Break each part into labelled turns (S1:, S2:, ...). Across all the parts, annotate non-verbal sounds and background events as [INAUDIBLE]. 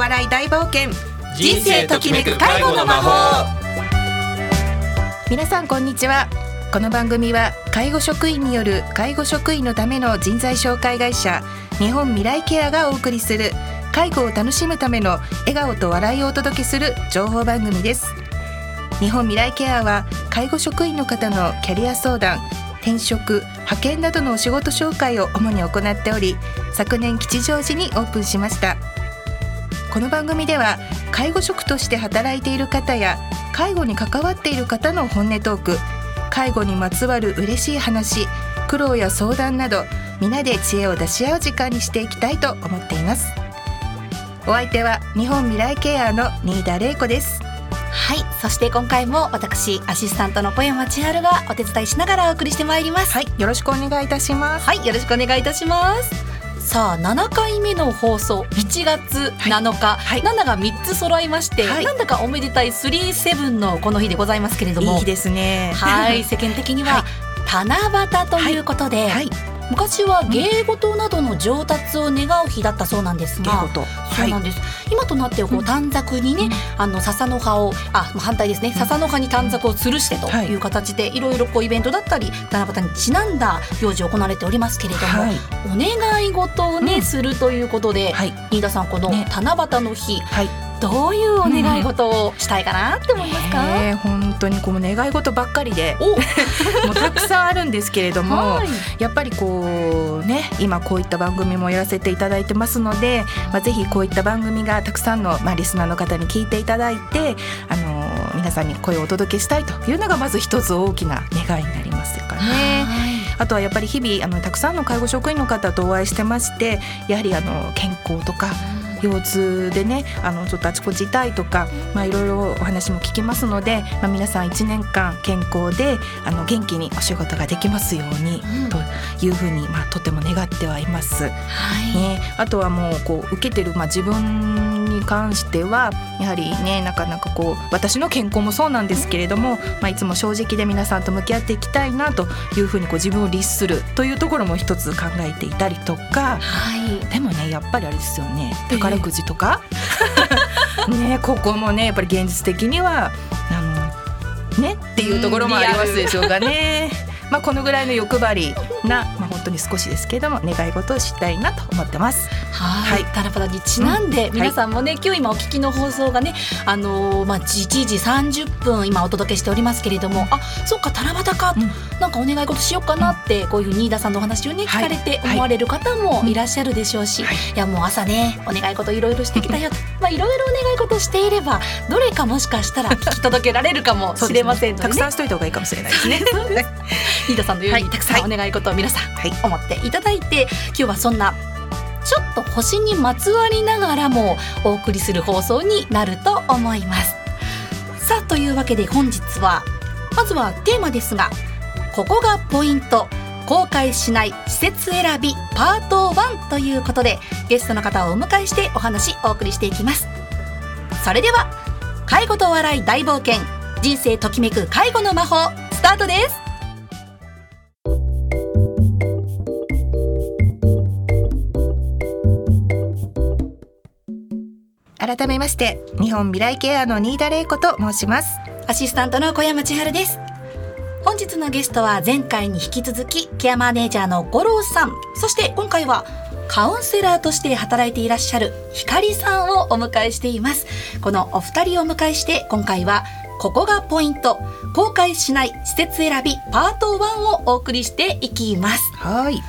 S1: 笑い大冒険。
S2: 人生ときめく介護の魔法。
S1: 皆さんこんにちは。この番組は介護職員による介護職員のための人材紹介会社日本未来ケアがお送りする介護を楽しむための笑顔と笑いをお届けする情報番組です。日本未来ケアは介護職員の方のキャリア相談転職派遣などのお仕事紹介を主に行っており昨年吉祥寺にオープンしました。この番組では介護職として働いている方や介護に関わっている方の本音トーク介護にまつわる嬉しい話苦労や相談など皆で知恵を出し合う時間にしていきたいと思っています。お相手は日本未来ケアの新田玲子です。
S3: はいそして今回も私アシスタントの小山千春がお手伝いしながらお送りしてまいります。
S1: はいよろしくお願いいたします。
S3: はいよろしくお願いいたしますさあ7回目の放送7月7日、はい、7が3つ揃いまして、はい、なんだかおめでたい37のこの日でございますけれども。
S1: いい日ですね。
S3: はい。世間的には、[LAUGHS] 七夕ということで、はい、昔は芸事などの上達を願う日だったそうなんですが、そうなんです、はい、今となってはこう短冊にね、うん、あの笹の葉をあ反対ですね、笹の葉に短冊を吊るしてとい。う形で、いろいろこうイベントだったり七夕にちなんだ行事を行われておりますけれども、はい、お願い事をね、うん、するということで、はい、新田さんこの七夕の日、はいどういうお願い事をしたいかなって思いますか、
S1: うん、本当にこの願い事ばっかりで。[LAUGHS] もうたくさんあるんですけれども、はい、やっぱりこうね今こういった番組もやらせていただいてますので、まあ、ぜひこういった番組がたくさんの、まあ、リスナーの方に聞いていただいてあの皆さんに声をお届けしたいというのがまず一つ大きな願いになりますかね。あとはやっぱり日々あのたくさんの介護職員の方とお会いしてましてやはりあの健康とか腰痛でねあのちょっとあちこち痛いとか、まあ、いろいろお話も聞きますので、まあ、皆さん1年間健康であの元気にお仕事ができますように、うん、というふうに、まあ、とても願ってはいます。はいね、あとはもうこう受けてる、まあ、自分に関してはやはりねなかなかこう私の健康もそうなんですけれども、まあ、いつも正直で皆さんと向き合っていきたいなというふうにこう自分を律するというところも一つ考えていたりとか、はい、でもねやっぱりあれですよね宝くじとか、え [LAUGHS] ー、ねここもねやっぱり現実的にはあのねっていうところもありますでしょうかね。まあこのぐらいの欲張りな、まあ、本当に少しですけれども願い事をしたいなと思ってます。
S3: はい、タラパラにちなんで、うん、皆さんもね、今日今お聞きの放送がね、あのー、まあ1時30分今お届けしておりますけれども、あ、そっか七夕か、うん、なんかお願い事しようかなってこういうふうに飯田さんのお話をね聞かれて思われる方もい。らっしゃるでしょうし、はい、いやもう朝ねお願い事いろいろしてきたよと、まあいろいろお願い事していればどれかもしかしたら [LAUGHS] 聞き届けられるかもしれませんので、
S1: ね、たくさんしといた方がいいかもしれないですね。
S3: 飯田さんのようにたくさん。お願い事を皆さん思っていただいて、今日はそんなちょっと星にまつわりながらもお送りする放送になると思います。さあというわけで本日はまずはテーマですがここがポイント。公開しない施設選びパート1ということでゲストの方をお迎えしてお話お送りしていきます。それでは介護と笑い大冒険。人生ときめく介護の魔法スタートです。
S1: 改めまして日本未来ケアの新田玲子と申します。
S3: アシスタントの小山千春です。本日のゲストは前回に引き続きケアマネージャーの五郎さん。そして今回はカウンセラーとして働いていらっしゃる光さんをお迎えしています。このお二人をお迎えして今回はここがポイント。公開しない施設選びパート1をお送りしていきます。
S1: はい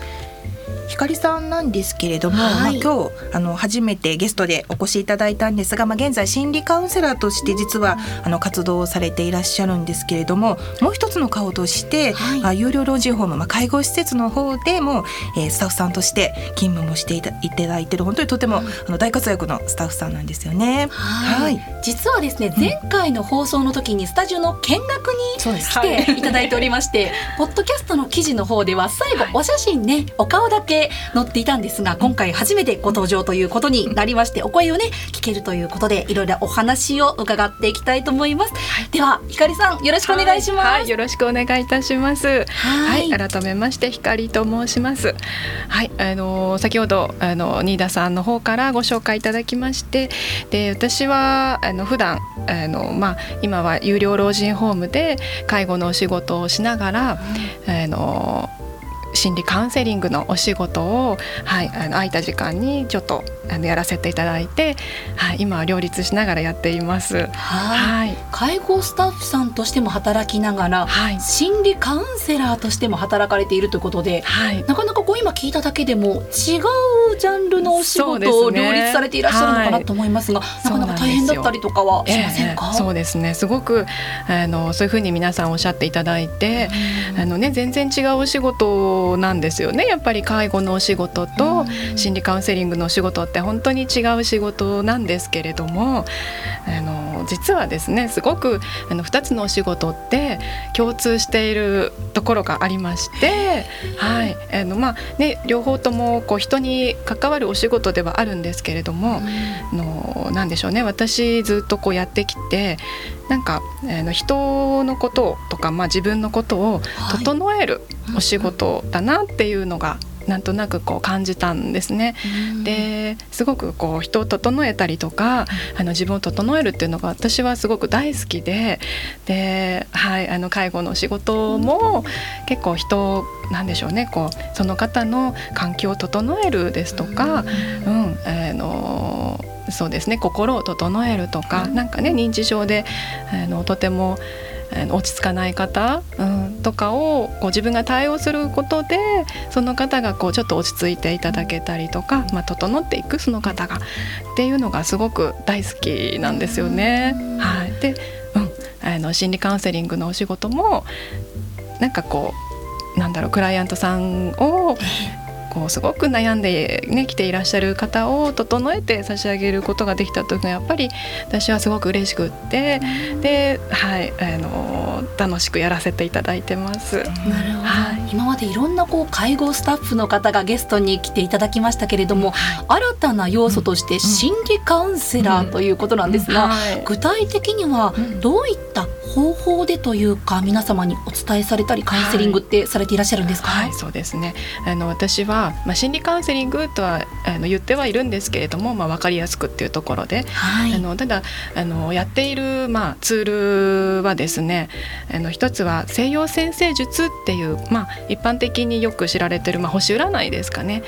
S1: 光さんなんですけれども、はい、まあ、今日あの初めてゲストでお越しいただいたんですが、まあ、現在心理カウンセラーとして実はあの活動をされていらっしゃるんですけれどももう一つの顔として、はい、あ有料老人ホーム、まあ、介護施設の方でも、えー、スタッフさんとして勤務もしていただいてる本当にとても、あの大活躍のスタッフさんなんですよね。
S3: はい、実はですね前回の放送の時にスタジオの見学に来ていただいておりまして、[LAUGHS] ポッドキャストの記事の方では最後お写真ねお顔だだけ載っていたんですが今回初めてご登場ということになりましてお声をね聞けるということでいろいろお話を伺っていきたいと思います、はい、ではひかりさんよろしくお願いします、はい。
S4: はい、よろしくお願いいたします。はい。改めましてひかりと申します。はい。あの先ほどあの新田さんの方からご紹介いただきましてで私はあの普段あのまあ今は有料老人ホームで介護のお仕事をしながら、うん、あの心理カウンセリングのお仕事を、はい、あの空いた時間にちょっとあのやらせていただいて、はい、今は両立しながらやっています。
S3: はい、介護スタッフさんとしても働きながら、はい、心理カウンセラーとしても働かれているということで、はい、なかなかこう今聞いただけでも違うジャンルのお仕事を両立されていらっしゃるのかなと思いますが、すねはい、なかなか大変だったりとかはしませんか？
S4: えー、そうですね。すごくあのそういうふうに皆さんおっしゃっていただいて、あのね全然違うお仕事なんですよね。やっぱり介護のお仕事と心理カウンセリングのお仕事って本当に違う仕事なんですけれどもあの実はですねすごくあの2つのお仕事って共通しているところがありまして、はい。あのまあね、両方ともこう人に関わるお仕事ではあるんですけれども、うん、のなんでしょうね私ずっとこうやってきてなんか、えー、人のこととか、まあ、自分のことを整えるお仕事だなっていうのがなんとなくこう感じたんですね。ですごくこう人を整えたりとかあの自分を整えるっていうのが私はすごく大好きでで、はい、あの介護の仕事も結構人なんでしょうねこうその方の環境を整えるですとか、うん、あのそうですね心を整えるとか、なんかね認知症であのとても落ち着かない方、うん、とかをこう自分が対応することでその方がこうちょっと落ち着いていただけたりとか、まあ、整っていくその方がっていうのがすごく大好きなんですよね。はい、で、うん、あの心理カウンセリングのお仕事もなんかこうなんだろうクライアントさんをこうすごく悩んで、ね、来ていらっしゃる方を整えて差し上げることができたというのはやっぱり私はすごく嬉しくってで、はいあの楽しくやらせていただいてます。なるほど、
S3: はい、今までいろんなこう介護スタッフの方がゲストに来ていただきましたけれども、はい、新たな要素として心理カウンセラーということなんですが、具体的にはどういった方法でというか皆様にお伝えされたりカウンセリングってされていらっしゃるんですか、
S4: はい、はい、そうですね。あの私は、まあ、心理カウンセリングとはあの言ってはいるんですけれども、まあ、分かりやすくっていうところで、はい、あのただあのやっている、まあ、ツールはですねあの一つは西洋先生術っていう、まあ、一般的によく知られてる、まあ、星占いですかね、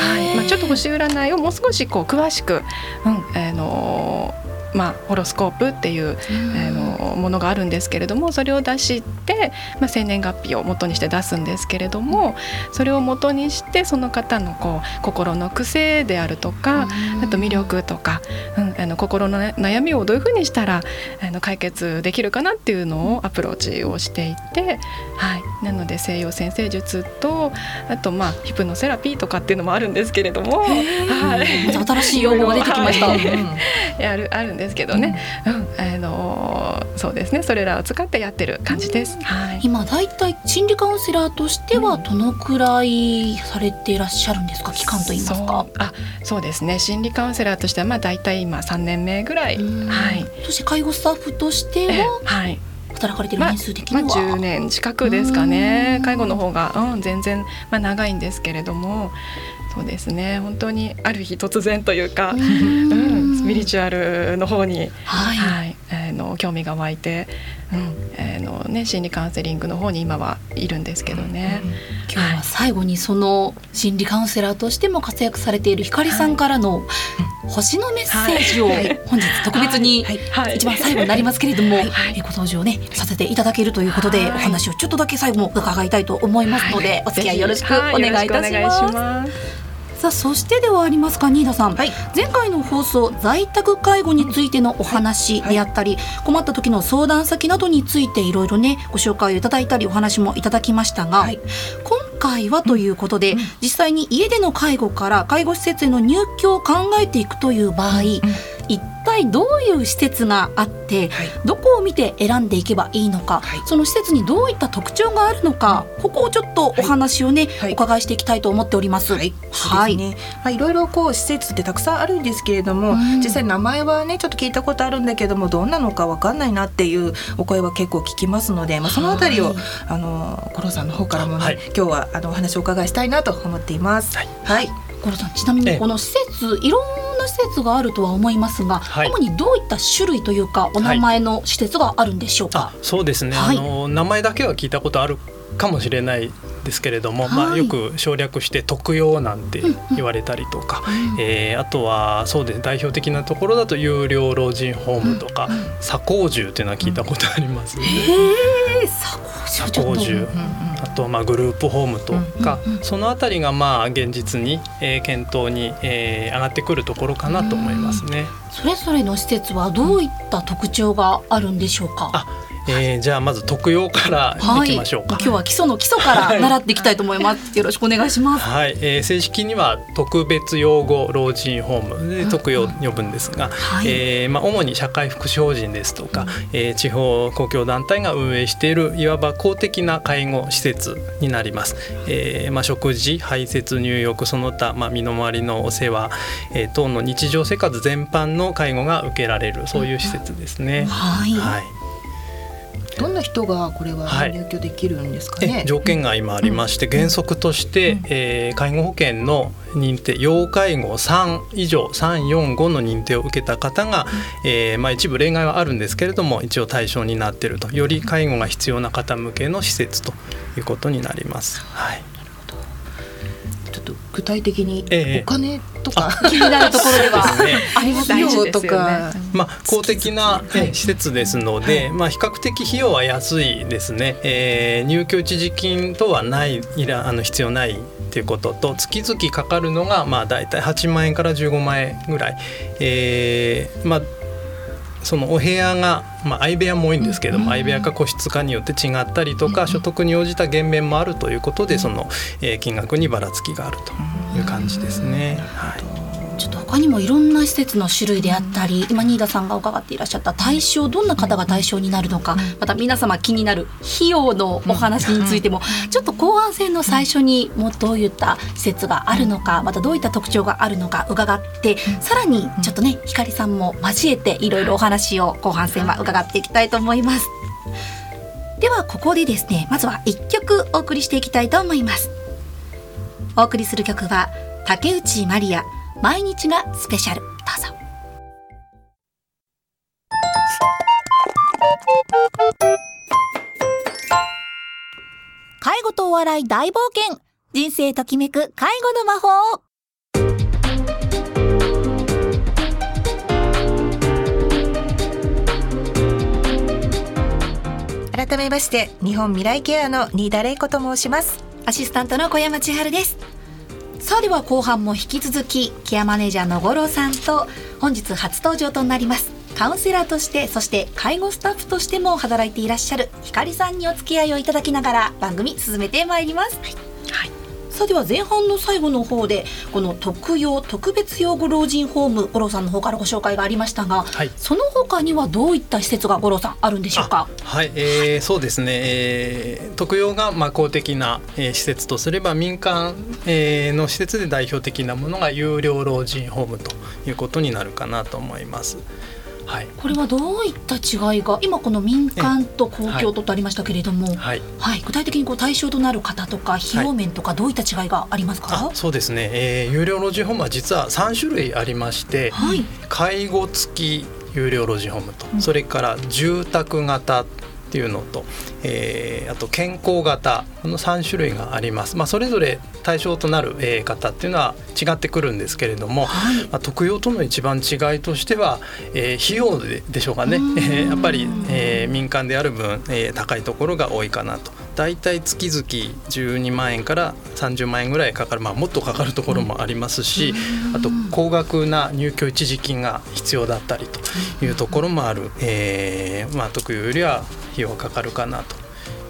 S4: はい。まあ、ちょっと星占いをもう少しこう詳しく、うんあのまあ、ホロスコープっていう、あのものがあるんですけれどもそれを出して、まあ、生年月日を元にして出すんですけれどもそれを元にしてその方のこう心の癖であるとかあと魅力とか、うん、あの心の悩みをどういうふうにしたらあの解決できるかなっていうのをアプローチをしていて、はい、なので西洋先生術とあとまあヒプノセラピーとかっていうのもあるんですけれども、はい、
S3: 新しい用語が出てきました。[LAUGHS] はい、
S4: あるあるんですけどね、うん、あのそうですね。それらを使ってやってる感じです。
S3: はい、今だいたい心理カウンセラーとしてはどのくらいされていらっしゃるんですか、期間と言いますか。
S4: あそうですね。心理カウンセラーとしてはまあだいたい今3年目ぐらい。はい。
S3: そして介護スタッフとしては、はい。働かれてる年数的には、ま
S4: あ、まあ、10年近くですかね。介護の方が、うん、全然、まあ、長いんですけれどもそうですね。本当にある日突然というか、うん、スピリチュアルの方に、はい、はい、あの興味が湧いて、うん、あのね心理カウンセリングの方に今はいるんですけどね。うん、
S3: 今日は最後にその心理カウンセラーとしても活躍されているひかりさんからの星のメッセージを本日特別に一番最後になりますけれども、ご登場ねさせていただけるということで、お話をちょっとだけ最後も伺いたいと思いますので、お付き合いよろしくお願いいたします。さあそしてではありますか新田さん、はい、前回の放送在宅介護についてのお話であったり、はいはい、困った時の相談先などについていろいろねご紹介をいただいたりお話もいただきましたが、今回はということで、うん、実際に家での介護から介護施設への入居を考えていくという場合、うん、一体際どういう施設があって、はい、どこを見て選んでいけばいいのか、はい、その施設にどういった特徴があるのか、ここをちょっとお話をね、はい、お伺いしていきたいと思っております。はい、
S1: はい、ね、まあいろいろこう施設ってたくさんあるんですけれども、うん、実際名前はねちょっと聞いたことあるんだけどもどんなのかわかんないなっていうお声は結構聞きますので、まあそのあたりを、あの五郎さんの方からもね、今日はあのお話をお伺いしたいなと思っています。
S3: はい五郎さんちなみにこの施設いろんな施設があるとは思いますが、はい、主にどういった種類というかお名前の施設があるんでしょうか、は
S5: い、そうですね、はい、あの名前だけは聞いたことあるかもしれないですけれども、まあ、よく省略して特養なんて言われたりとか、うえー、あとはそうです代表的なところだと有料老人ホームとか、左高住っていうのは聞いたことあります。ね。左高住あとまあグループホームとか、そのあたりがまあ現実に、えー、検討に、えー、上がってくるところかなと思いますね。
S3: それぞれの施設はどういった特徴があるんでしょうか？
S5: えー、じゃあまず特養からい。きましょうか、
S3: はい、今日は基礎の基礎から習っていきたいと思います、よろしくお願いします。
S5: はい、えー、正式には特別養護老人ホームで特養呼ぶんですが、はい、えー、まあ主に社会福祉法人ですとか、うん、えー、地方公共団体が運営しているいわば公的な介護施設になります、えー、まあ食事排泄入浴その他まあ身の回りのお世話、えー、等の日常生活全般の介護が受けられるそういう施設ですね、
S3: はい、はい
S1: どんな人がこれは入居できるんですかね、は
S5: い、条件が今ありまして、原則として、うん、えー、介護保険の認定要介護3以上345の認定を受けた方が、うん、えー、まあ、一部例外はあるんですけれども一応対象になっていると。より介護が必要な方向けの施設ということになります。はい。
S1: 具体的にお金とか、
S3: ええ、気になるところではあります
S1: よとか、
S5: まあ公的な、施設ですので、まあ比較的費用は安いですね。えー、入居一時金とはないいらあの必要ないっていうことと月々かかるのがまあ大体8万円から15万円ぐらい、えー、まあそのお部屋が、まあ、相部屋も多いんですけれども、相部屋か個室かによって違ったりとか、所得に応じた減免もあるということでその、えー、金額にばらつきがあるという感じですね。はい
S3: ちょっと他にもいろんな施設の種類であったり今新田さんが伺っていらっしゃった対象どんな方が対象になるのかまた皆様気になる費用のお話についてもちょっと後半戦の最初にもどういった施設があるのかまたどういった特徴があるのか伺ってさらにちょっとね光さんも交えていろいろお話を後半戦は伺っていきたいと思います。ではここでですねまずは1曲お送りしていきたいと思います。お送りする曲は竹内まりや毎日がスペシャル。どうぞ。介護とお笑い大冒険。人生ときめく介護の魔法
S1: 改めまして日本未来ケアの新田玲子と申します。
S3: アシスタントの小山千春ですさあでは後半も引き続きケアマネージャーの五郎さんと本日初登場となりますカウンセラーとしてそして介護スタッフとしても働いていらっしゃるひかりさんにお付き合いをいただきながら番組進めてまいります。はいさあでは前半の最後の方でこの特養特別養護老人ホーム五郎さんの方からご紹介がありましたが、はい、その他にはどういった施設が五郎さんあるんでしょうか？
S5: はい、えー、そうですね、えー、特養がまあ公的な、えー、施設とすれば民間、えー、の施設で代表的なものが有料老人ホームということになるかなと思います。
S3: はい、これはどういった違いが今この民間と公共ととありましたけれども、はい、はい、具体的にこう対象となる方とか費用面とかどういった違いがありますか、
S5: そうですね、えー、有料老人ホームは実は3種類ありまして、はい、介護付き有料老人ホームと、うん、それから住宅型っていうのと、えー、あと健康型この3種類があります、まあ、それぞれ対象となる、えー、方っていうのは違ってくるんですけれども、はい、まあ、特養との一番違いとしては、えー、費用ででしょうかね、えー、[LAUGHS] やっぱり、えー、民間である分、えー、高いところが多いかなと。大体月々12万円から30万円ぐらいかかる、まあ、もっとかかるところもありますし、あと高額な入居一時金が必要だったりというところもある、えーまあ、特養よりは費用がかかるかなと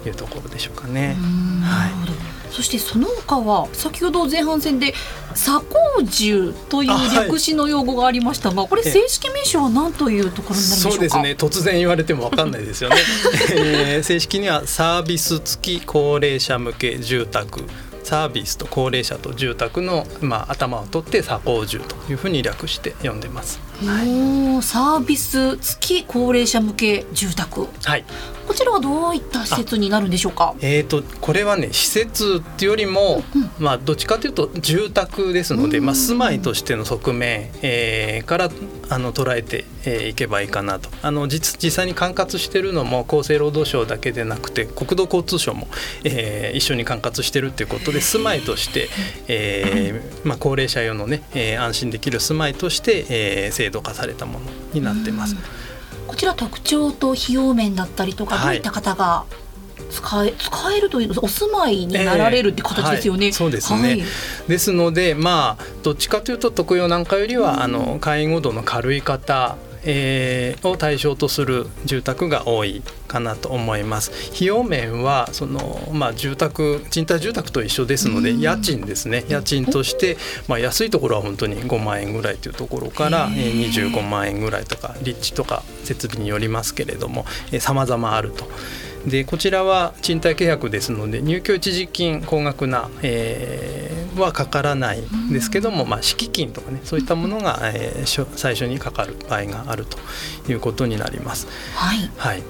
S5: いうところでしょうかね。はい
S3: そしてその他は先ほど前半戦で左高獣という略詞の用語がありましたが、はい、これ正式名称は何というところになし
S5: そうですね。突然言われても分かんないですよね、[LAUGHS] えー、正式にはサービス付き高齢者向け住宅。サービスと高齢者と住宅の、まあ、頭を取って左高住というふうに略して呼んでます。
S3: はい、サービス付き高齢者向け住宅、
S5: はい、
S3: こちらはどういった施設になるんでしょうか？
S5: えっ、ー、とこれはね施設っていうよりも、うん、まあどっちかというと住宅ですので、まあ住まいとしての側面、えー、からあの捉えていけばいいかなと。あの実実際に管轄しているのも厚生労働省だけでなくて国土交通省も、えー、一緒に管轄しているということで住まいとして、えー、まあ高齢者用のね、えー、安心できる住まいとして、えー、制度化されたものになってます。
S3: こちら特徴と費用面だったりとか、どういった方が使え使えるというお住まいになられるって形ですよね。えーはい、
S5: そうですね、はい、ですのでまあどっちかというと特養なんかよりは、うん、あの介護度の軽い方えー、を対象とする住宅が多いかなと思います。費用面はその、まあ、住宅賃貸住宅と一緒ですので家賃ですね。家賃として、まあ、安いところは本当に5万円ぐらいというところから25万円ぐらいとか立地とか設備によりますけれどもさまざまあると。でこちらは賃貸契約ですので入居一時金高額な、えー、はかからないんですけども、まあ、敷金とかねそういったものが、えー、最初にかかる場合があるということになります。
S3: はい、はい。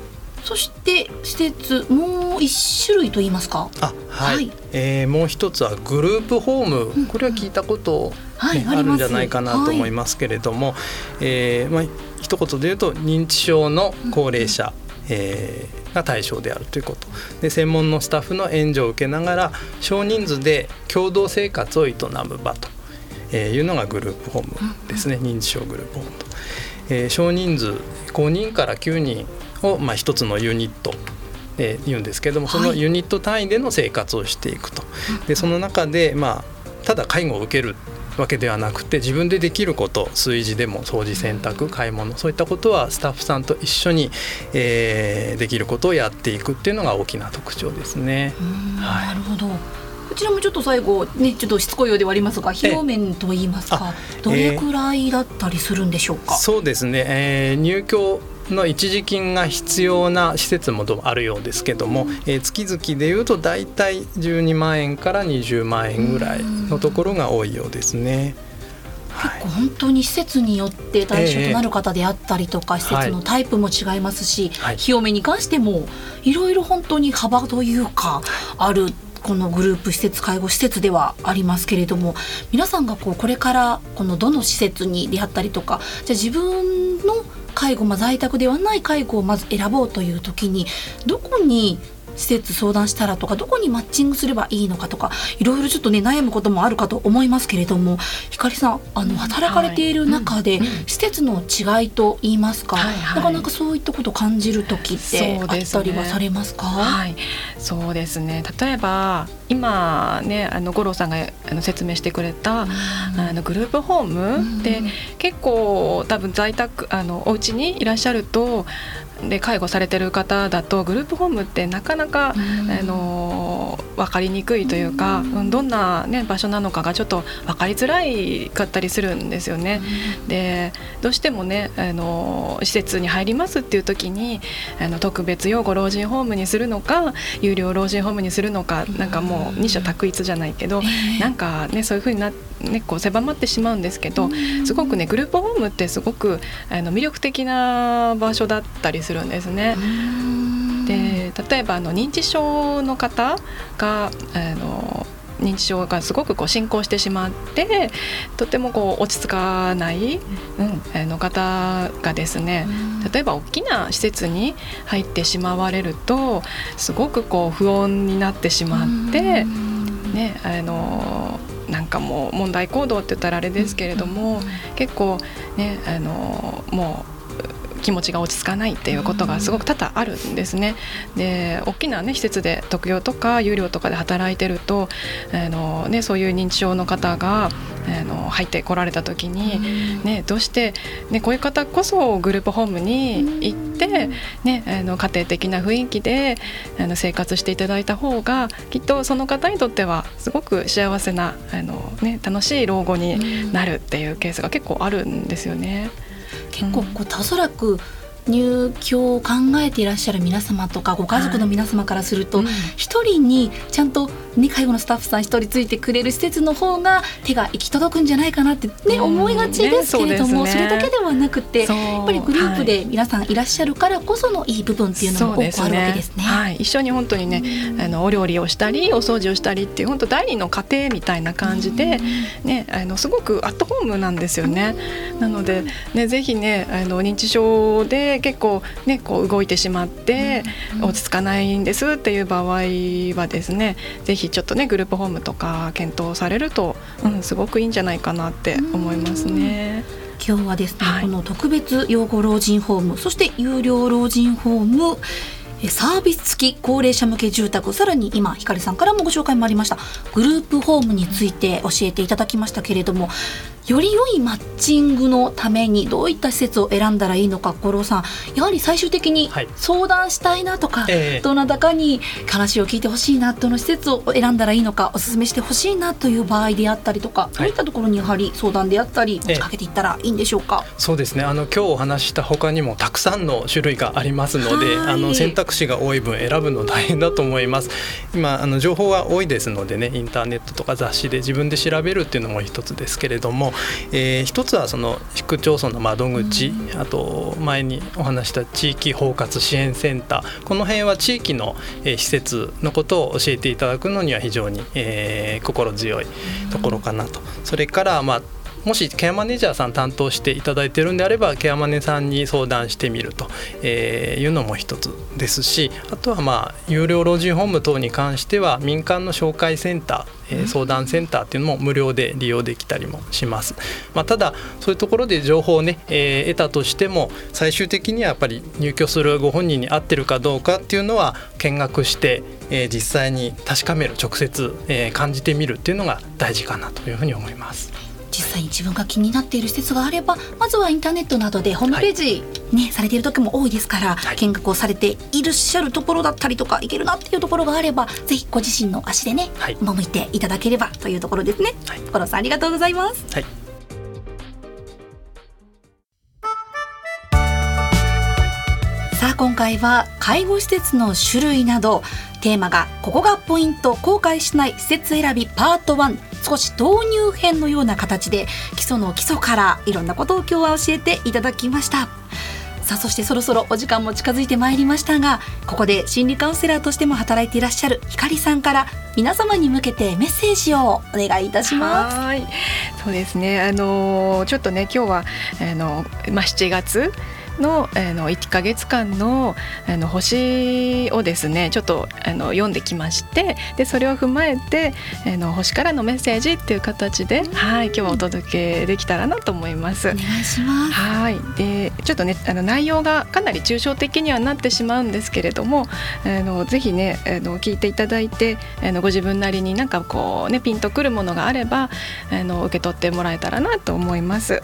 S3: そして施設もう一種類と言いますか？
S5: あはい。はい、えー、もう一つはグループホーム、これは聞いたこと、ね、はい、あるんじゃないかなと思いますけれども、はい、えー、まあ一言で言うと認知症の高齢者、うん、えーが対象であるということ。で専門のスタッフの援助を受けながら少人数で共同生活を営む場というのがグループホームですね。認知症グループホームと。えー、少人数5人から9人を、まあ、1つのユニット。で言うんですけどもそのユニット単位での生活をしていくと。でその中で、まあ、ただ介護を受けるわけではなくて自分でできること炊事でも掃除洗濯買い物そういったことはスタッフさんと一緒に、えー、できることをやっていくっていうのが大きな特徴ですね。
S3: はい、なるほど。こちらもちょっと最後ねちょっとしつこいようではありますが費用面といいますかどれくらいだったりするんでしょうか、
S5: えー、そうですね、えー、入居の一時金が必要な施設もあるようですけども、えー、月々でいうと大体12万円から20万円ぐらいのところが多いようですね。
S3: 結構本当に施設によって対象となる方であったりとか、施設のタイプも違いますし、はい、費用面に関してもいろいろ本当に幅というかあるこのグループ施設介護施設ではありますけれども皆さんがこうこれからこのどの施設に出会ったりとかじゃあ自分の介護、まあ、在宅ではない介護をまず選ぼうという時にどこに施設相談したらとかどこにマッチングすればいいのかとかいろいろちょっとね悩むこともあるかと思いますけれどもひかりさんあの働かれている中で、施設の違いと言いますか、はいはい、なかなかそういったことを感じる時ってあったりはされますか、
S4: はい、そうですね。例えば今ねあの五郎さんがあの説明してくれた、あのグループホームで結構多分在宅あのお家にいらっしゃるとで介護されてる方だとグループホームってなかなか、あの分かりにくいというか、うん、どんな、ね、場所なのかがちょっと分かりづらいかったりするんですよね。でどうしてもねあの施設に入りますっていう時にあの特別養護老人ホームにするのか有料老人ホームにするのかなんかもう二者択一じゃないけど、なんかねそういうふうになって。ね、こう狭まってしまうんですけどすごくねグループホームってすごくあの魅力的な場所だったりするんですね。で例えばあの認知症の方があの認知症がすごくこう進行してしまってとてもこう落ち着かない、うん、あの方がですね例えば大きな施設に入ってしまわれるとすごくこう不穏になってしまって、ね、あのなんかもう問題行動って言ったらあれですけれども、結構ねあのもう気持ちが落ち着かないっていうことがすごく多々あるんですね。で大きな、ね、施設で特養とか有料とかで働いてるとあの、ね、そういう認知症の方があの入ってこられた時に、ね、どうして、ね、こういう方こそグループホームに行って、ね、あの家庭的な雰囲気であの生活していただいた方がきっとその方にとってはすごく幸せなあの、ね、楽しい老後になるっていうケースが結構あるんですよね。
S3: 結構こうおそらく入居を考えていらっしゃる皆様とかご家族の皆様からすると一、はい、人にちゃんと、ね、介護のスタッフさん一人ついてくれる施設の方が手が行き届くんじゃないかなって、ね、思いがちですけれども、ねそね、それだけではなくてやっぱりグループで皆さんいらっしゃるからこそのいい部分っていうのも多くあるわけですね。すね
S4: はい、一緒に本当にねあのお料理をしたりお掃除をしたりっていう本当第二の家庭みたいな感じで、ね、あのすごくアットホームなんですよね。なので、ね、ぜひねあの認知症で結構ねこう動いてしまって落ち着かないんですっていう場合はですねぜひちょっとねグループホームとか検討されると、うん、すごくいいんじゃないかなって思いますね。
S3: 今日はですね、はい、この特別養護老人ホームそして有料老人ホームサービス付き高齢者向け住宅さらに今ひかりさんからもご紹介もありましたグループホームについて教えていただきましたけれどもより良いマッチングのためにどういった施設を選んだらいいのか五郎さん。やはり最終的に相談したいなとか、はいえ。ー、どなたかに話を聞いてほしいなどの施設を選んだらいいのかお勧めしてほしいなという場合であったりとか、はい、どういったところにやはり相談であったり持ちかけていったらいいんでしょうか、
S5: えー、そうですね。あの今日お話した他にもたくさんの種類がありますのであの選択肢が多い分選ぶの大変だと思います。今あの情報は多いですのでねインターネットとか雑誌で自分で調べるっていうのも一つですけれども、えー、一つはその市区町村の窓口、うん、あと前にお話した地域包括支援センターこの辺は地域の、えー、施設のことを教えていただくのには非常に、えー、心強いところかなと。それからまあもしケアマネージャーさん担当していただいてるんであればケアマネさんに相談してみるというのも一つですしあとはまあ有料老人ホーム等に関しては民間の紹介センター、え相談センターっていうのも無料で利用できたりもします。まあ、ただそういうところで情報をね、えー、得たとしても最終的にはやっぱり入居するご本人に合ってるかどうかっていうのは見学して、えー、実際に確かめる直接、えー、感じてみるっていうのが大事かなというふうに思います。
S3: 実際に自分が気になっている施設があればまずはインターネットなどでホームページね、はい、されている時も多いですから、はい、見学をされていらっしゃるところだったりとかいけるなっていうところがあればぜひご自身の足でね、はい、赴いていただければというところですね。はい、所さんありがとうございます。はいあ今回は介護施設の種類などテーマがここがポイント後悔しない施設選びパート1少し導入編のような形で基礎の基礎からいろんなことを今日は教えていただきました。さあそしてそろそろお時間も近づいてまいりましたがここで心理カウンセラーとしても働いていらっしゃるひかりさんから皆様に向けてメッセージをお願いいたします。
S4: はい。そうですね。あのちょっとね今日はあのまあ7月のあの1か月間のあの星をですねちょっとあの読んできましてでそれを踏まえてあの星からのメッセージっていう形で、はい今日はお届けできたらなと思います。お願い
S3: します
S4: はいでちょっとねあの内容がかなり抽象的にはなってしまうんですけれどもあのぜひねあの聞いていただいてあのご自分なりになんかこうねピンとくるものがあればあの受け取ってもらえたらなと思います。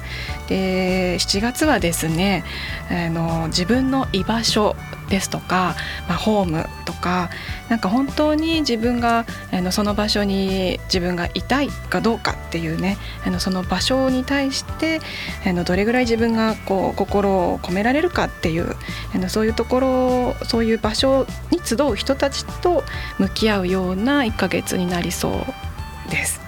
S4: で7月はですねあの自分の居場所ですとか、まあ、ホームとかなんか本当に自分があのその場所に自分がいたいかどうかっていうねあのその場所に対してあのどれぐらい自分がこう心を込められるかっていうあのそういうところそういう場所に集う人たちと向き合うような1ヶ月になりそうです。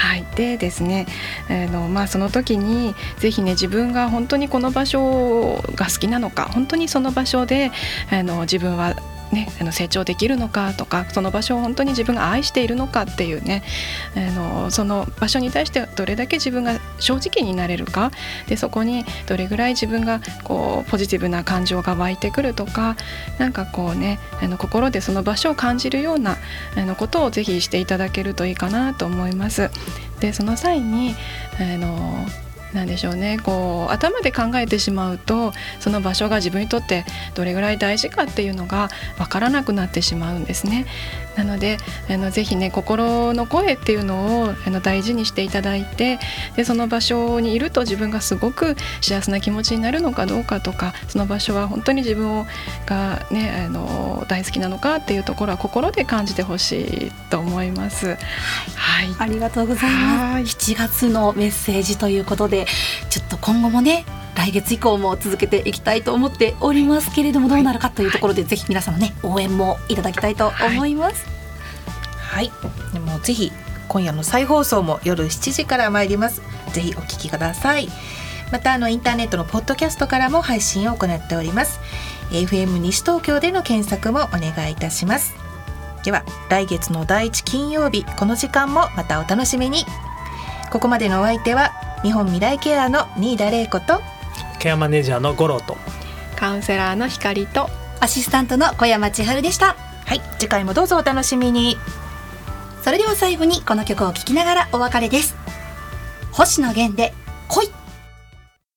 S4: はい、でですねあの、まあ、その時にぜひね自分が本当にこの場所が好きなのか本当にその場所であの自分はね、あの成長できるのかとかその場所を本当に自分が愛しているのかっていうねあのその場所に対してどれだけ自分が正直になれるかでそこにどれぐらい自分がこうポジティブな感情が湧いてくるとかなんかこうねあの心でその場所を感じるようなあのことをぜひしていただけるといいかなと思います。でその際にあのなんでしょうねこう頭で考えてしまうとその場所が自分にとってどれぐらい大事かっていうのが分からなくなってしまうんですね。なのであのぜひね心の声っていうのをあの大事にしていただいてでその場所にいると自分がすごく幸せな気持ちになるのかどうかとかその場所は本当に自分をが、ね、あの大好きなのかっていうところは心で感じてほしいと思います。はい、
S3: ありがとうございます。7月のメッセージということでちょっと今後もね来月以降も続けていきたいと思っておりますけれどもどうなるかというところで、はい、ぜひ皆様ね応援もいただきたいと思います。
S1: はい、はい、でもぜひ今夜の再放送も夜7時から参ります。ぜひお聞きください。またあのインターネットのポッドキャストからも配信を行っております。FM 西東京での検索もお願いいたします。では来月の第一金曜日この時間もまたお楽しみに。ここまでのお相手は日本未来ケアの新田玲子と
S5: ケアマネージャーの五郎と。
S4: カウンセラーの光と。
S3: アシスタントの小山千春でした。
S1: はい次回もどうぞお楽しみに。
S3: それでは最後にこの曲を聴きながらお別れです。星野源で恋